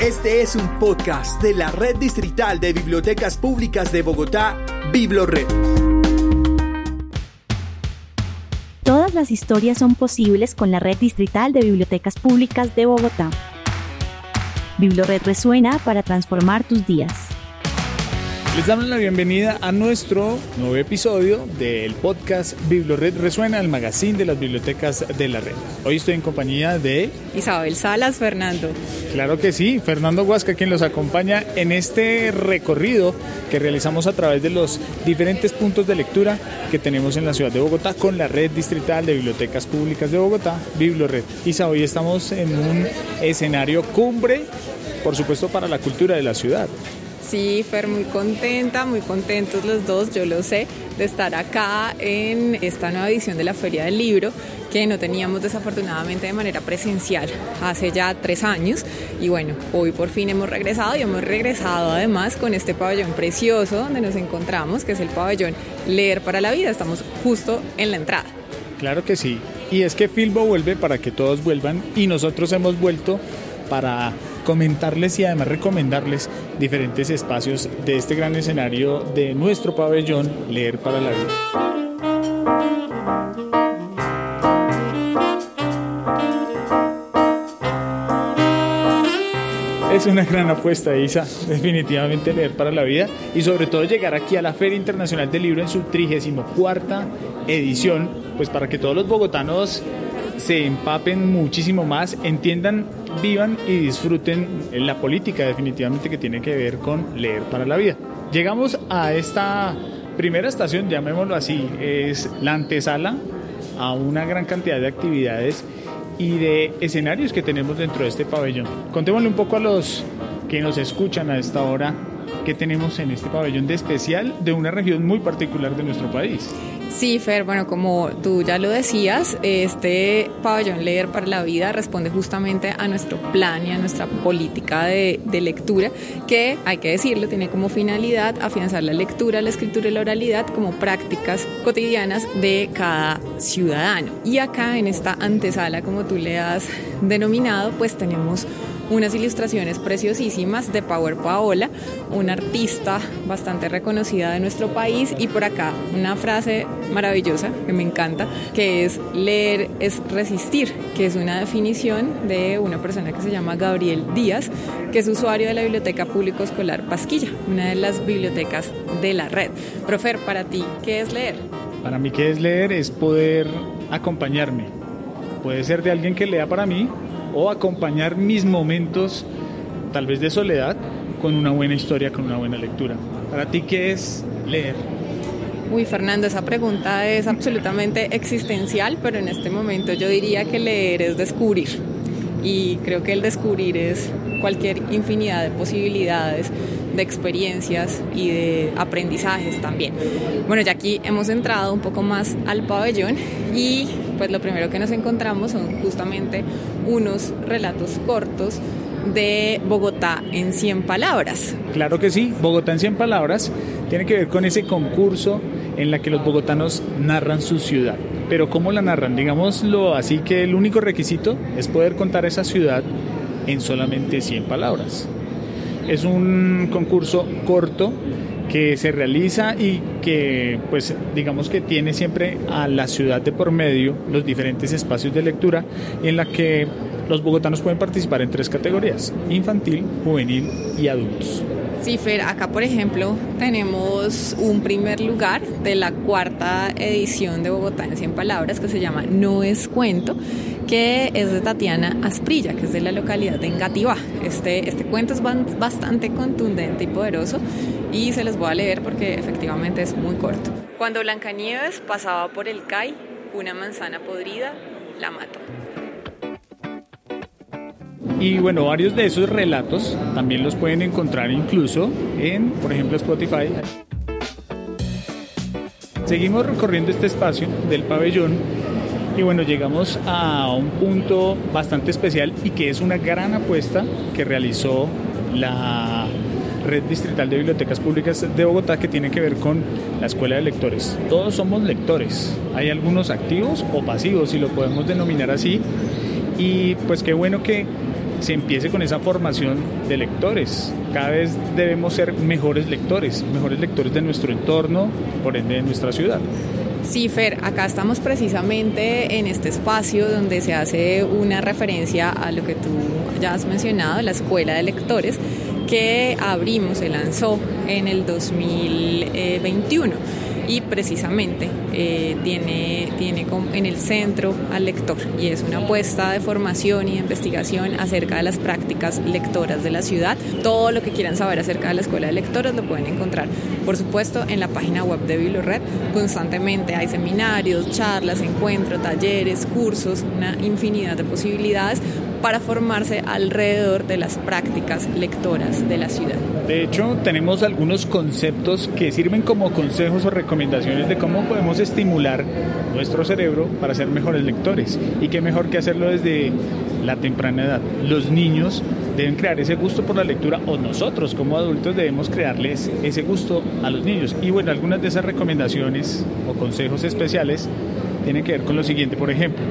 Este es un podcast de la Red Distrital de Bibliotecas Públicas de Bogotá, BibloRed. Todas las historias son posibles con la Red Distrital de Bibliotecas Públicas de Bogotá. BibloRed resuena para transformar tus días. Les damos la bienvenida a nuestro nuevo episodio del podcast BibloRed Resuena, el magazine de las bibliotecas de la red. Hoy estoy en compañía de Isabel Salas, Fernando. Claro que sí, Fernando Huasca, quien los acompaña en este recorrido que realizamos a través de los diferentes puntos de lectura que tenemos en la ciudad de Bogotá con la red distrital de bibliotecas públicas de Bogotá, BibloRed. Isa, hoy estamos en un escenario cumbre, por supuesto, para la cultura de la ciudad. Sí, Fer, muy contenta, muy contentos los dos, yo lo sé, de estar acá en esta nueva edición de la Feria del Libro, que no teníamos desafortunadamente de manera presencial hace ya tres años. Y bueno, hoy por fin hemos regresado y hemos regresado además con este pabellón precioso donde nos encontramos, que es el pabellón Leer para la Vida. Estamos justo en la entrada. Claro que sí. Y es que Filbo vuelve para que todos vuelvan y nosotros hemos vuelto para comentarles y además recomendarles diferentes espacios de este gran escenario de nuestro pabellón Leer para la Vida. Es una gran apuesta, Isa, definitivamente leer para la vida y sobre todo llegar aquí a la Feria Internacional del Libro en su 34 edición, pues para que todos los bogotanos se empapen muchísimo más, entiendan, vivan y disfruten la política definitivamente que tiene que ver con leer para la vida. Llegamos a esta primera estación, llamémoslo así, es la antesala a una gran cantidad de actividades y de escenarios que tenemos dentro de este pabellón. Contémosle un poco a los que nos escuchan a esta hora que tenemos en este pabellón de especial de una región muy particular de nuestro país. Sí, Fer, bueno, como tú ya lo decías, este pabellón Leer para la Vida responde justamente a nuestro plan y a nuestra política de, lectura, que, hay que decirlo, tiene como finalidad afianzar la lectura, la escritura y la oralidad como prácticas cotidianas de cada ciudadano. Y acá en esta antesala, como tú le has denominado, pues tenemos unas ilustraciones preciosísimas de Power Paola, una artista bastante reconocida de nuestro país, y por acá una frase maravillosa que me encanta, que es leer es resistir, que es una definición de una persona que se llama Gabriel Díaz, que es usuario de la Biblioteca Público Escolar Pasquilla, una de las bibliotecas de la red. Profer, para ti, ¿qué es leer? Para mí, ¿qué es leer? Es poder acompañarme. Puede ser de alguien que lea para mí o acompañar mis momentos, tal vez de soledad, con una buena historia, con una buena lectura. Para ti, ¿qué es leer? Uy, Fernando, esa pregunta es absolutamente existencial, pero en este momento yo diría que leer es descubrir. Y creo que el descubrir es cualquier infinidad de posibilidades, de experiencias y de aprendizajes también. Bueno, ya aquí hemos entrado un poco más al pabellón y pues lo primero que nos encontramos son justamente unos relatos cortos de Bogotá en 100 palabras. Claro que sí, Bogotá en 100 palabras tiene que ver con ese concurso en la que los bogotanos narran su ciudad. Pero ¿cómo la narran? Digámoslo así que el único requisito es poder contar esa ciudad en solamente 100 palabras. Es un concurso corto que se realiza y que pues digamos que tiene siempre a la ciudad de por medio los diferentes espacios de lectura en la que los bogotanos pueden participar en tres categorías, infantil, juvenil y adultos. Sí, acá por ejemplo tenemos un primer lugar de la cuarta edición de Bogotá en 100 palabras que se llama No es cuento, que es de Tatiana Asprilla, que es de la localidad de Engativá. Este, este cuento es bastante contundente y poderoso y se los voy a leer porque efectivamente es muy corto. Cuando Blancanieves pasaba por el CAI, una manzana podrida la mató. Y bueno, varios de esos relatos también los pueden encontrar incluso en, por ejemplo, Spotify. Seguimos recorriendo este espacio del pabellón y bueno, llegamos a un punto bastante especial y que es una gran apuesta que realizó la Red Distrital de Bibliotecas Públicas de Bogotá que tiene que ver con la Escuela de Lectores. Todos somos lectores. Hay algunos activos o pasivos, si lo podemos denominar así. Y pues qué bueno que se empiece con esa formación de lectores. Cada vez debemos ser mejores lectores, mejores lectores de nuestro entorno, por ende de nuestra ciudad. Sí, Fer, acá estamos precisamente en este espacio donde se hace una referencia a lo que tú ya has mencionado, la Escuela de Lectores, que abrimos, se lanzó en el 2021 y precisamente eh, tiene, tiene en el centro al lector y es una apuesta de formación y de investigación acerca de las prácticas lectoras de la ciudad. Todo lo que quieran saber acerca de la Escuela de Lectores lo pueden encontrar, por supuesto, en la página web de Biblored. Constantemente hay seminarios, charlas, encuentros, talleres, cursos, una infinidad de posibilidades para formarse alrededor de las prácticas lectoras de la ciudad. De hecho, tenemos algunos conceptos que sirven como consejos o recomendaciones de cómo podemos estimular nuestro cerebro para ser mejores lectores. Y qué mejor que hacerlo desde la temprana edad. Los niños deben crear ese gusto por la lectura o nosotros como adultos debemos crearles ese gusto a los niños. Y bueno, algunas de esas recomendaciones o consejos especiales tienen que ver con lo siguiente. Por ejemplo,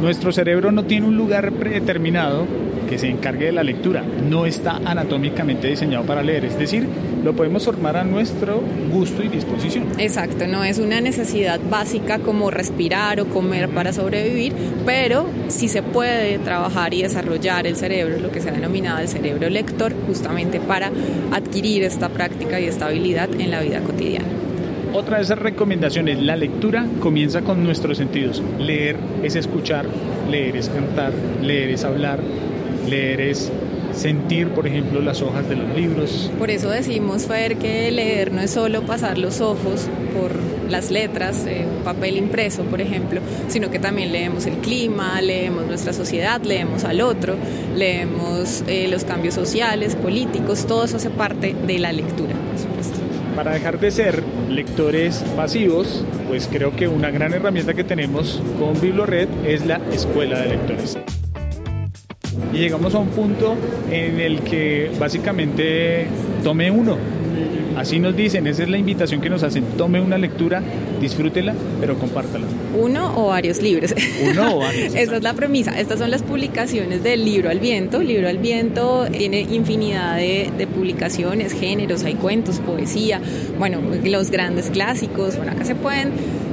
nuestro cerebro no tiene un lugar predeterminado que se encargue de la lectura, no está anatómicamente diseñado para leer, es decir, lo podemos formar a nuestro gusto y disposición. Exacto, no es una necesidad básica como respirar o comer para sobrevivir, pero sí se puede trabajar y desarrollar el cerebro, lo que se ha denominado el cerebro lector, justamente para adquirir esta práctica y esta habilidad en la vida cotidiana. Otra de esas recomendaciones, la lectura comienza con nuestros sentidos. Leer es escuchar, leer es cantar, leer es hablar, leer es sentir, por ejemplo, las hojas de los libros. Por eso decimos, Fer, que leer no es solo pasar los ojos por las letras, eh, papel impreso, por ejemplo, sino que también leemos el clima, leemos nuestra sociedad, leemos al otro, leemos eh, los cambios sociales, políticos, todo eso hace parte de la lectura, por supuesto. Para dejar de ser lectores pasivos, pues creo que una gran herramienta que tenemos con BibloRed es la escuela de lectores. Y llegamos a un punto en el que básicamente tome uno, Así nos dicen, esa es la invitación que nos hacen. Tome una lectura, disfrútela, pero compártala. Uno o varios libros. Uno o varios. Esa es la premisa. Estas son las publicaciones del Libro al Viento. Libro al Viento tiene infinidad de, de publicaciones, géneros, hay cuentos, poesía, bueno, los grandes clásicos. Bueno, acá se pueden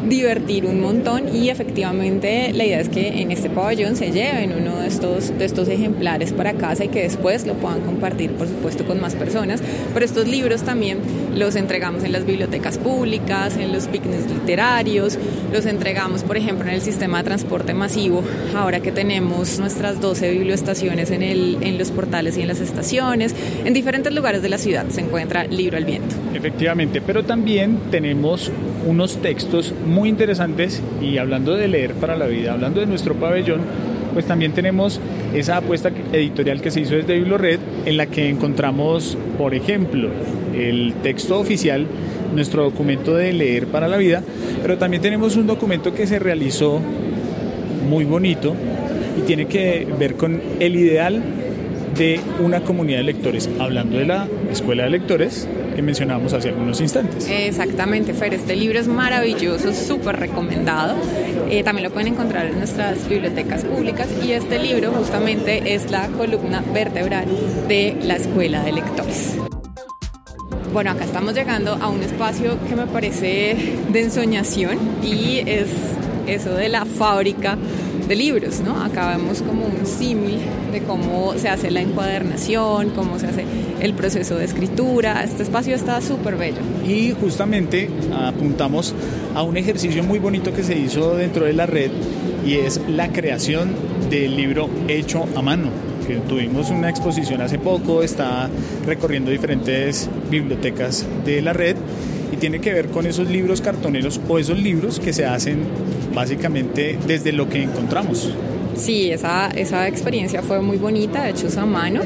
divertir un montón y efectivamente la idea es que en este pabellón se lleven uno de estos, de estos ejemplares para casa y que después lo puedan compartir, por supuesto, con más personas. Pero estos libros también los entregamos en las bibliotecas públicas, en los picnics literarios, los entregamos, por ejemplo, en el sistema de transporte masivo, ahora que tenemos nuestras 12 biblioestaciones en, el, en los portales y en las estaciones, en diferentes lugares de la ciudad se encuentra Libro al Viento. Efectivamente, pero también tenemos unos textos muy interesantes y hablando de leer para la vida, hablando de nuestro pabellón, pues también tenemos esa apuesta editorial que se hizo desde BibloRed en la que encontramos, por ejemplo, el texto oficial, nuestro documento de leer para la vida, pero también tenemos un documento que se realizó muy bonito y tiene que ver con el ideal de una comunidad de lectores, hablando de la escuela de lectores que mencionábamos hace algunos instantes. Exactamente, Fer, este libro es maravilloso, súper recomendado. Eh, también lo pueden encontrar en nuestras bibliotecas públicas y este libro justamente es la columna vertebral de la escuela de lectores. Bueno, acá estamos llegando a un espacio que me parece de ensoñación y es eso de la fábrica de libros, ¿no? Acá vemos como un símil de cómo se hace la encuadernación, cómo se hace el proceso de escritura. Este espacio está súper bello. Y justamente apuntamos a un ejercicio muy bonito que se hizo dentro de la red y es la creación del libro hecho a mano. Tuvimos una exposición hace poco, está recorriendo diferentes bibliotecas de la red y tiene que ver con esos libros cartoneros o esos libros que se hacen básicamente desde lo que encontramos. Sí, esa, esa experiencia fue muy bonita, hechos a mano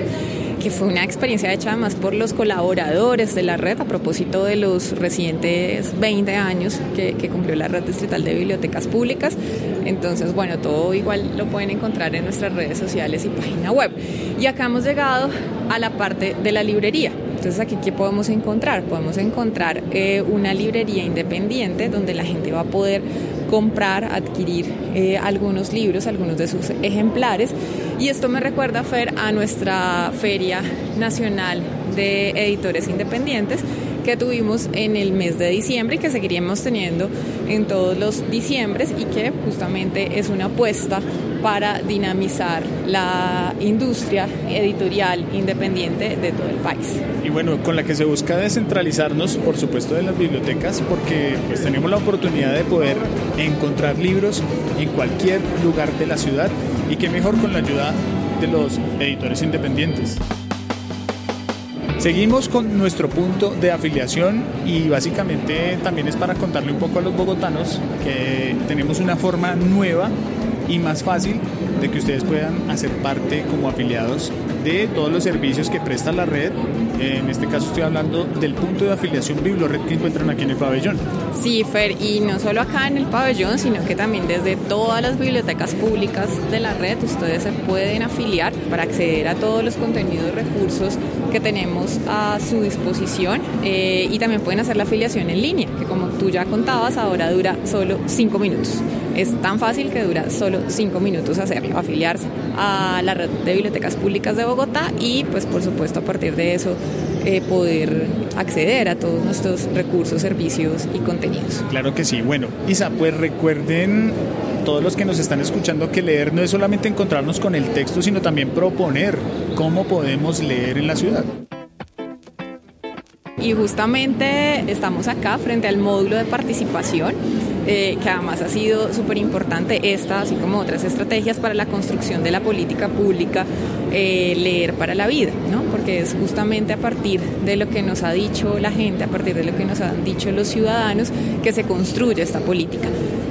que fue una experiencia hecha además por los colaboradores de la red a propósito de los recientes 20 años que, que, cumplió la red distrital de bibliotecas públicas. Entonces, bueno, todo igual lo pueden encontrar en nuestras redes sociales y página web. Y acá hemos llegado a la parte de la librería. Entonces aquí qué podemos encontrar? Podemos encontrar eh, una librería independiente donde la gente va a poder comprar, adquirir eh, algunos libros, algunos de sus ejemplares. Y esto me recuerda, Fer, a nuestra Feria Nacional de Editores Independientes que tuvimos en el mes de diciembre y que seguiríamos teniendo en todos los diciembres y que justamente es una apuesta para dinamizar la industria editorial independiente de todo el país. Y bueno, con la que se busca descentralizarnos, por supuesto, de las bibliotecas, porque pues tenemos la oportunidad de poder encontrar libros en cualquier lugar de la ciudad y que mejor con la ayuda de los editores independientes. Seguimos con nuestro punto de afiliación y básicamente también es para contarle un poco a los bogotanos que tenemos una forma nueva y más fácil de que ustedes puedan hacer parte como afiliados de todos los servicios que presta la red. En este caso estoy hablando del punto de afiliación BibloRed que encuentran aquí en el pabellón. Sí, Fer, y no solo acá en el pabellón, sino que también desde todas las bibliotecas públicas de la red ustedes se pueden afiliar para acceder a todos los contenidos y recursos que tenemos a su disposición eh, y también pueden hacer la afiliación en línea, que como tú ya contabas, ahora dura solo cinco minutos. Es tan fácil que dura solo cinco minutos hacerlo, afiliarse a la red de bibliotecas públicas de Bogotá y pues por supuesto a partir de eso eh, poder acceder a todos nuestros recursos, servicios y contenidos. Claro que sí. Bueno, Isa, pues recuerden todos los que nos están escuchando que leer no es solamente encontrarnos con el texto, sino también proponer cómo podemos leer en la ciudad. Y justamente estamos acá frente al módulo de participación eh, que además ha sido súper importante esta, así como otras estrategias para la construcción de la política pública, eh, leer para la vida, ¿no? porque es justamente a partir de lo que nos ha dicho la gente, a partir de lo que nos han dicho los ciudadanos, que se construye esta política.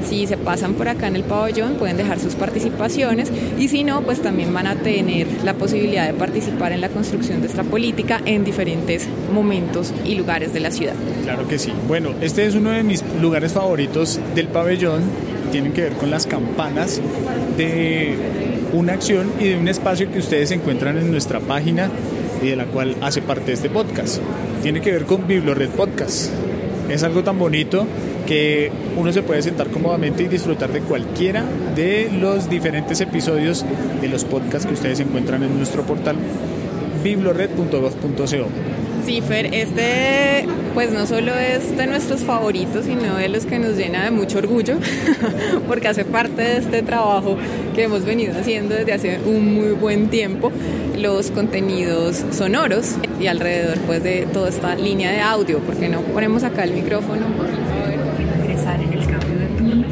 Si se pasan por acá en el pabellón, pueden dejar sus participaciones y si no, pues también van a tener la posibilidad de participar en la construcción de esta política en diferentes momentos y lugares de la ciudad. Claro que sí. Bueno, este es uno de mis lugares favoritos del pabellón. Tienen que ver con las campanas de una acción y de un espacio que ustedes encuentran en nuestra página y de la cual hace parte este podcast. Tiene que ver con BibloRed Podcast. Es algo tan bonito que uno se puede sentar cómodamente y disfrutar de cualquiera de los diferentes episodios de los podcasts que ustedes encuentran en nuestro portal biblored.gov.co. Sí, Fer, este pues no solo es de nuestros favoritos, sino de los que nos llena de mucho orgullo, porque hace parte de este trabajo que hemos venido haciendo desde hace un muy buen tiempo, los contenidos sonoros y alrededor pues de toda esta línea de audio, porque no ponemos acá el micrófono, ingresar en el cambio de turno,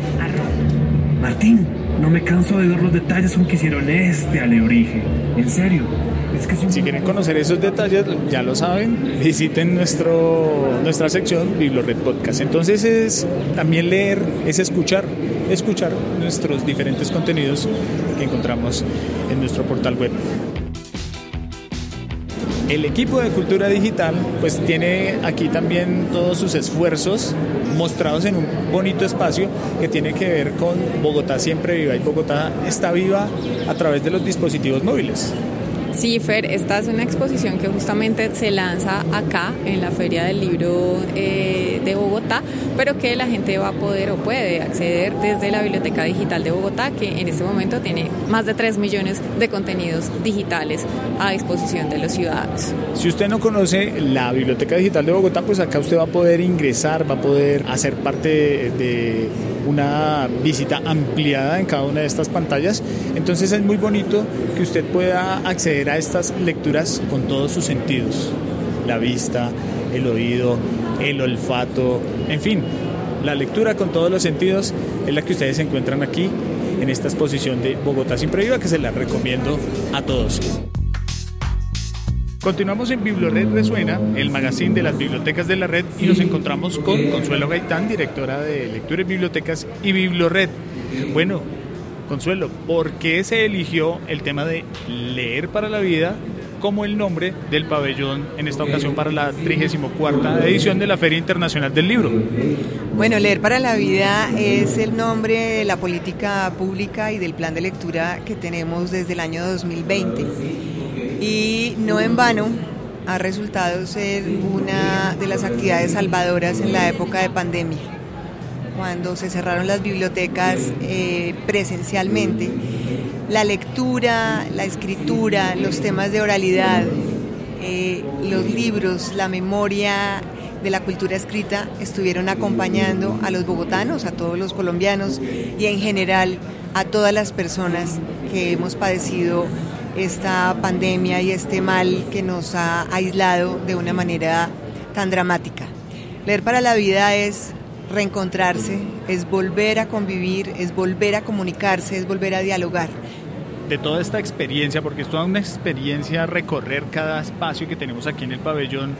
No me canso de ver los detalles con que hicieron este alebrije. En serio, si quieren conocer esos detalles, ya lo saben, visiten nuestro, nuestra sección BibloRed Podcast. Entonces es también leer, es escuchar, escuchar nuestros diferentes contenidos que encontramos en nuestro portal web. El equipo de cultura digital pues tiene aquí también todos sus esfuerzos mostrados en un bonito espacio que tiene que ver con Bogotá siempre viva y Bogotá está viva a través de los dispositivos móviles. Sí, Fer, esta es una exposición que justamente se lanza acá en la Feria del Libro eh, de Bogotá, pero que la gente va a poder o puede acceder desde la Biblioteca Digital de Bogotá, que en este momento tiene más de 3 millones de contenidos digitales a disposición de los ciudadanos. Si usted no conoce la Biblioteca Digital de Bogotá, pues acá usted va a poder ingresar, va a poder hacer parte de una visita ampliada en cada una de estas pantallas. Entonces es muy bonito que usted pueda acceder a estas lecturas con todos sus sentidos. La vista, el oído, el olfato, en fin, la lectura con todos los sentidos es la que ustedes encuentran aquí en esta exposición de Bogotá Viva que se la recomiendo a todos. Continuamos en BibloRed Resuena, el magazine de las bibliotecas de la red, y nos encontramos con Consuelo Gaitán, directora de Lectura y Bibliotecas y BibloRed. Bueno, Consuelo, ¿por qué se eligió el tema de leer para la vida como el nombre del pabellón en esta ocasión para la 34 edición de la Feria Internacional del Libro? Bueno, Leer para la Vida es el nombre de la política pública y del plan de lectura que tenemos desde el año 2020 y no en vano ha resultado ser una de las actividades salvadoras en la época de pandemia. cuando se cerraron las bibliotecas eh, presencialmente, la lectura, la escritura, los temas de oralidad, eh, los libros, la memoria de la cultura escrita estuvieron acompañando a los bogotanos, a todos los colombianos y en general a todas las personas que hemos padecido esta pandemia y este mal que nos ha aislado de una manera tan dramática. Leer para la vida es reencontrarse, es volver a convivir, es volver a comunicarse, es volver a dialogar. De toda esta experiencia, porque es toda una experiencia recorrer cada espacio que tenemos aquí en el pabellón,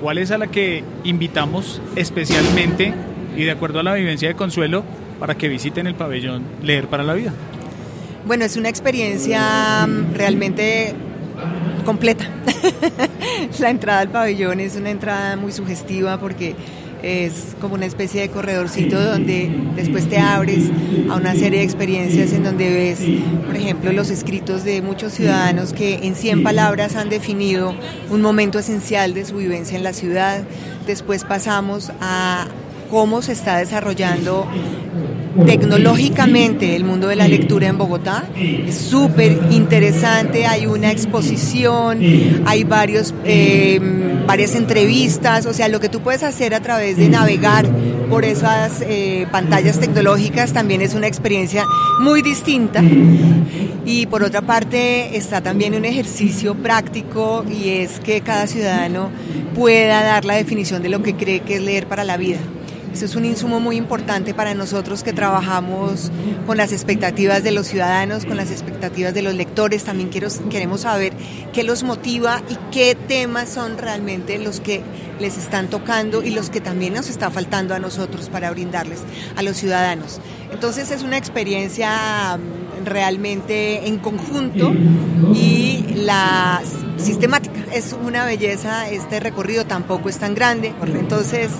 ¿cuál es a la que invitamos especialmente y de acuerdo a la vivencia de Consuelo para que visiten el pabellón Leer para la Vida? Bueno, es una experiencia mm, realmente completa. la entrada al pabellón es una entrada muy sugestiva porque es como una especie de corredorcito donde después te abres a una serie de experiencias en donde ves, por ejemplo, los escritos de muchos ciudadanos que en 100 palabras han definido un momento esencial de su vivencia en la ciudad. Después pasamos a cómo se está desarrollando tecnológicamente el mundo de la lectura en Bogotá. Es súper interesante, hay una exposición, hay varios, eh, varias entrevistas, o sea, lo que tú puedes hacer a través de navegar por esas eh, pantallas tecnológicas también es una experiencia muy distinta. Y por otra parte está también un ejercicio práctico y es que cada ciudadano pueda dar la definición de lo que cree que es leer para la vida. Eso es un insumo muy importante para nosotros que trabajamos con las expectativas de los ciudadanos, con las expectativas de los lectores. También queremos saber qué los motiva y qué temas son realmente los que les están tocando y los que también nos está faltando a nosotros para brindarles a los ciudadanos. Entonces es una experiencia mm, realmente en conjunto y la sistemática. Es una belleza, este recorrido tampoco es tan grande, entonces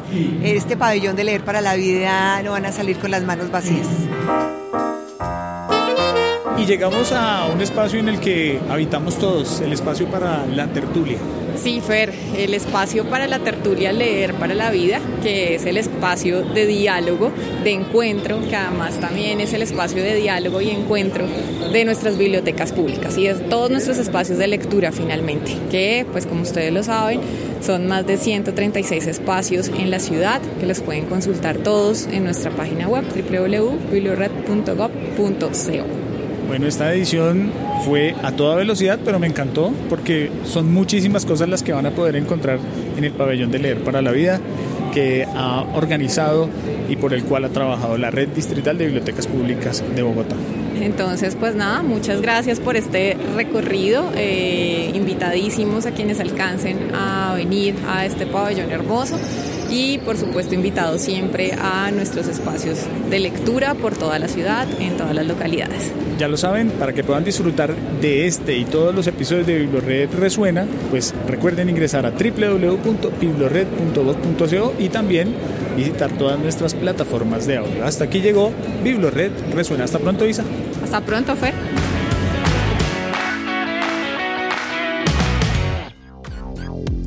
este pabellón de leer para la vida no van a salir con las manos vacías. Y llegamos a un espacio en el que habitamos todos, el espacio para la tertulia. Sí, Fer, el espacio para la tertulia Leer para la Vida, que es el espacio de diálogo, de encuentro, que además también es el espacio de diálogo y encuentro de nuestras bibliotecas públicas y de todos nuestros espacios de lectura finalmente, que pues como ustedes lo saben, son más de 136 espacios en la ciudad que los pueden consultar todos en nuestra página web www.bibliored.gov.co. Bueno, esta edición fue a toda velocidad, pero me encantó porque son muchísimas cosas las que van a poder encontrar en el pabellón de Leer para la Vida que ha organizado y por el cual ha trabajado la Red Distrital de Bibliotecas Públicas de Bogotá. Entonces, pues nada, muchas gracias por este recorrido. Eh, invitadísimos a quienes alcancen a venir a este pabellón hermoso y por supuesto invitados siempre a nuestros espacios de lectura por toda la ciudad, en todas las localidades. Ya lo saben, para que puedan disfrutar de este y todos los episodios de Biblored Resuena, pues recuerden ingresar a www.biblored.gov.co y también visitar todas nuestras plataformas de audio. Hasta aquí llegó Biblored Resuena. Hasta pronto, Isa. Hasta pronto, Fer.